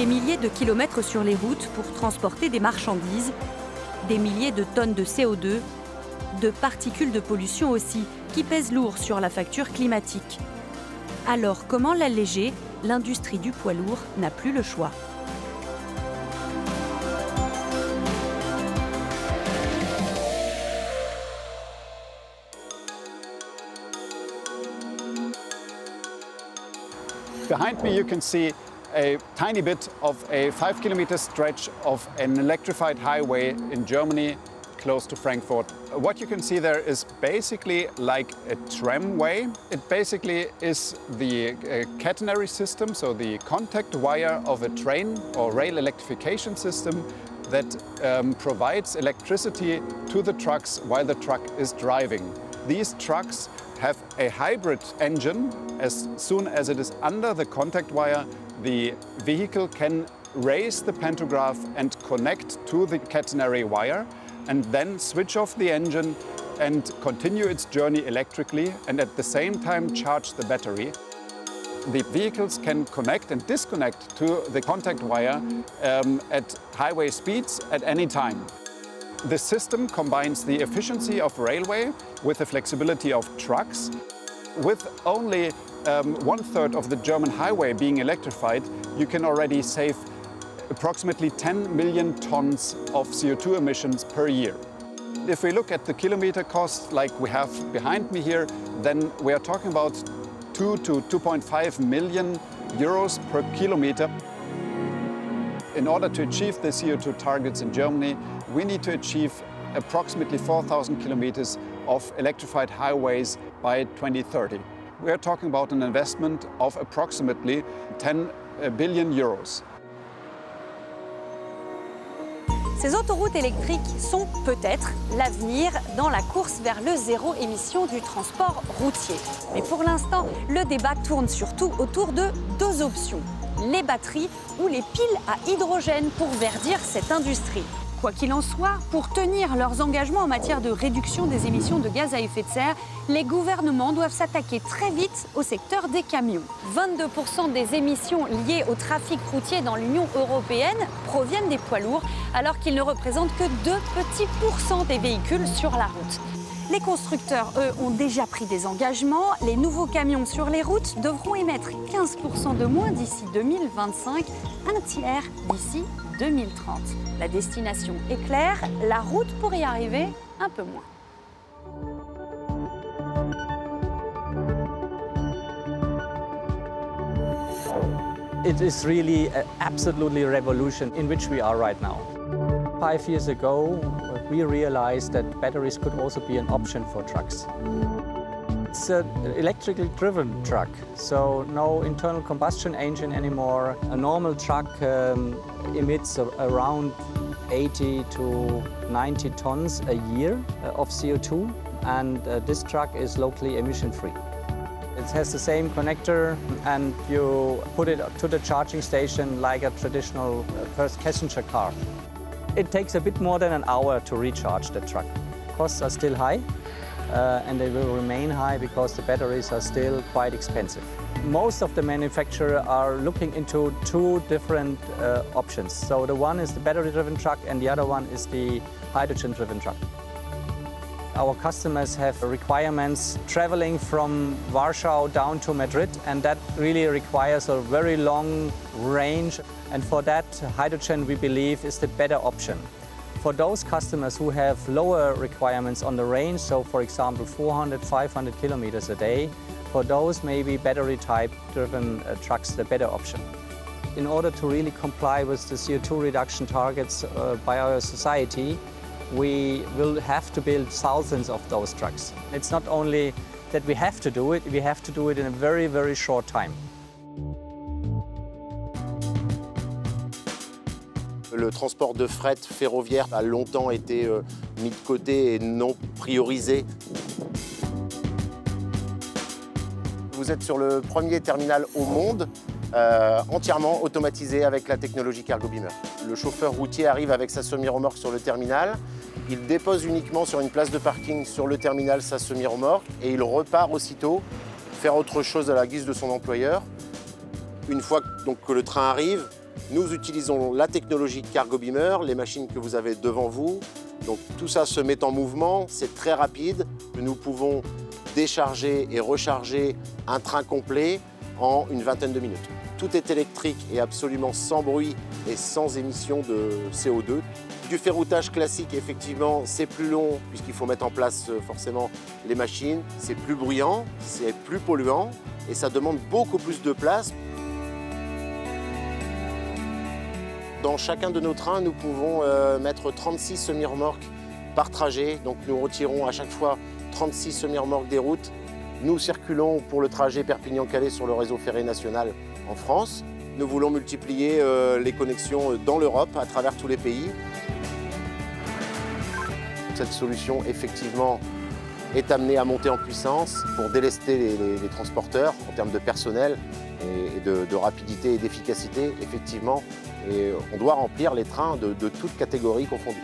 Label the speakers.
Speaker 1: Des milliers de kilomètres sur les routes pour transporter des marchandises, des milliers de tonnes de CO2, de particules de pollution aussi, qui pèsent lourd sur la facture climatique. Alors comment l'alléger? L'industrie du poids lourd n'a plus le choix.
Speaker 2: A tiny bit of a five kilometer stretch of an electrified highway in Germany close to Frankfurt. What you can see there is basically like a tramway. It basically is the uh, catenary system, so the contact wire of a train or rail electrification system that um, provides electricity to the trucks while the truck is driving. These trucks have a hybrid engine. As soon as it is under the contact wire, the vehicle can raise the pantograph and connect to the catenary wire and then switch off the engine and continue its journey electrically and at the same time charge the battery. The vehicles can connect and disconnect to the contact wire um, at highway speeds at any time. The system combines the efficiency of railway with the flexibility of trucks. With only um, one third of the German highway being electrified, you can already save approximately 10 million tons of CO2 emissions per year. If we look at the kilometer cost like we have behind me here, then we are talking about 2 to 2.5 million euros per kilometer. In order to achieve the CO2 targets in Germany, we need to achieve approximately 4,000 kilometers of electrified highways by 2030. We are talking about an investment of approximately 10 billion euros.
Speaker 1: Ces autoroutes électriques sont peut-être l'avenir dans la course vers le zéro émission du transport routier. Mais pour l'instant, le débat tourne surtout autour de deux options, les batteries ou les piles à hydrogène pour verdir cette industrie. Quoi qu'il en soit, pour tenir leurs engagements en matière de réduction des émissions de gaz à effet de serre, les gouvernements doivent s'attaquer très vite au secteur des camions. 22% des émissions liées au trafic routier dans l'Union européenne proviennent des poids lourds, alors qu'ils ne représentent que 2 petits pourcents des véhicules sur la route. Les constructeurs, eux, ont déjà pris des engagements. Les nouveaux camions sur les routes devront émettre 15% de moins d'ici 2025, un tiers d'ici 2030. La destination est claire, la route pour y arriver un peu moins.
Speaker 3: It is really an absolutely revolution in which we are right now. Five years ago, we realized that batteries could also be an option for trucks. It's an electrically driven truck, so no internal combustion engine anymore. A normal truck um, emits around 80 to 90 tons a year uh, of CO2, and uh, this truck is locally emission-free. It has the same connector and you put it to the charging station like a traditional uh, first passenger car. It takes a bit more than an hour to recharge the truck. Costs are still high uh, and they will remain high because the batteries are still quite expensive. Most of the manufacturers are looking into two different uh, options. So the one is the battery-driven truck and the other one is the hydrogen-driven truck. Our customers have requirements traveling from Warsaw down to Madrid and that really requires a very long range and for that hydrogen we believe is the better option. For those customers who have lower requirements on the range, so for example 400, 500 kilometers a day, for those maybe battery type driven uh, trucks the better option. In order to really comply with the CO2 reduction targets uh, by our society, we will have to build thousands of those trucks. It's not only that we have to do it, we have to do it in a very, very short time.
Speaker 4: Le transport de fret ferroviaire a longtemps été euh, mis de côté et non priorisé. Vous êtes sur le premier terminal au monde euh, entièrement automatisé avec la technologie Cargo Beamer. Le chauffeur routier arrive avec sa semi-remorque sur le terminal, il dépose uniquement sur une place de parking sur le terminal sa semi-remorque et il repart aussitôt faire autre chose à la guise de son employeur. Une fois donc, que le train arrive, Nous utilisons la technologie Cargo Beamer, les machines que vous avez devant vous. Donc tout ça se met en mouvement, c'est très rapide. Nous pouvons décharger et recharger un train complet en une vingtaine de minutes. Tout est électrique et absolument sans bruit et sans émission de CO2. Du ferroutage classique, effectivement, c'est plus long puisqu'il faut mettre en place euh, forcément les machines. C'est plus bruyant, c'est plus polluant et ça demande beaucoup plus de place. Dans chacun de nos trains, nous pouvons euh, mettre 36 semi-remorques par trajet. Donc nous retirons à chaque fois 36 semi-remorques des routes. Nous circulons pour le trajet Perpignan-Calais sur le réseau ferré national en France. Nous voulons multiplier euh, les connexions dans l'Europe, à travers tous les pays. Cette solution, effectivement, est amenée à monter en puissance pour délester les, transporteurs en termes de personnel et, de, rapidité et d'efficacité, effectivement. Et on doit remplir les trains de, de toutes catégories confondues.